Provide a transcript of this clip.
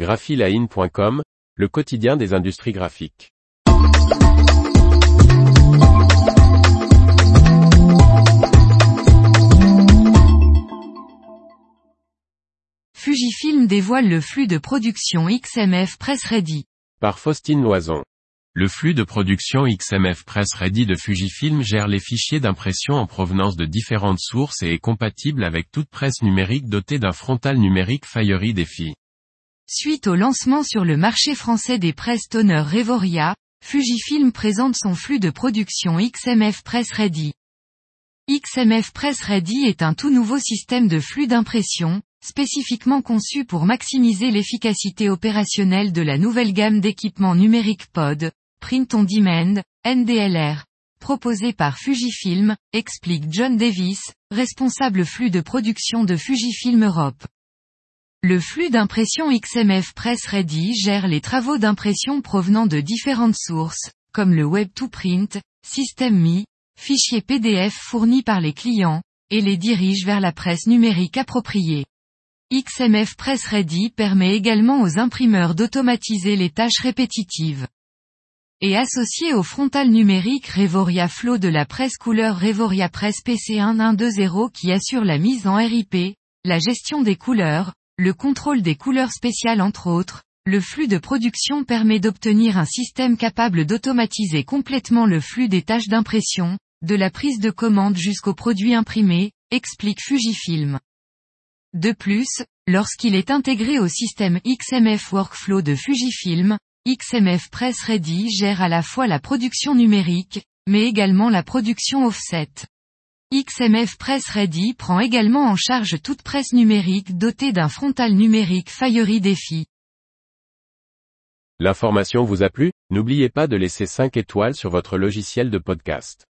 graphiline.com, le quotidien des industries graphiques. Fujifilm dévoile le flux de production XMF Press Ready. Par Faustine Loison. Le flux de production XMF Press Ready de Fujifilm gère les fichiers d'impression en provenance de différentes sources et est compatible avec toute presse numérique dotée d'un frontal numérique Fiery Défi. Suite au lancement sur le marché français des presses toner Revoria, Fujifilm présente son flux de production XMF Press Ready. XMF Press Ready est un tout nouveau système de flux d'impression, spécifiquement conçu pour maximiser l'efficacité opérationnelle de la nouvelle gamme d'équipements numériques POD, Print on Demand, NDLR, proposé par Fujifilm, explique John Davis, responsable flux de production de Fujifilm Europe. Le flux d'impression XMF Press Ready gère les travaux d'impression provenant de différentes sources, comme le Web2Print, System.me, fichiers PDF fournis par les clients, et les dirige vers la presse numérique appropriée. XMF Press Ready permet également aux imprimeurs d'automatiser les tâches répétitives et associé au frontal numérique Revoria Flow de la presse couleur Revoria Press PC1120 qui assure la mise en RIP, la gestion des couleurs, le contrôle des couleurs spéciales entre autres, le flux de production permet d'obtenir un système capable d'automatiser complètement le flux des tâches d'impression, de la prise de commande jusqu'au produit imprimé, explique Fujifilm. De plus, lorsqu'il est intégré au système XMF Workflow de Fujifilm, XMF Press Ready gère à la fois la production numérique, mais également la production offset. XMF Press Ready prend également en charge toute presse numérique dotée d'un frontal numérique Fiery Défi. L'information vous a plu? N'oubliez pas de laisser 5 étoiles sur votre logiciel de podcast.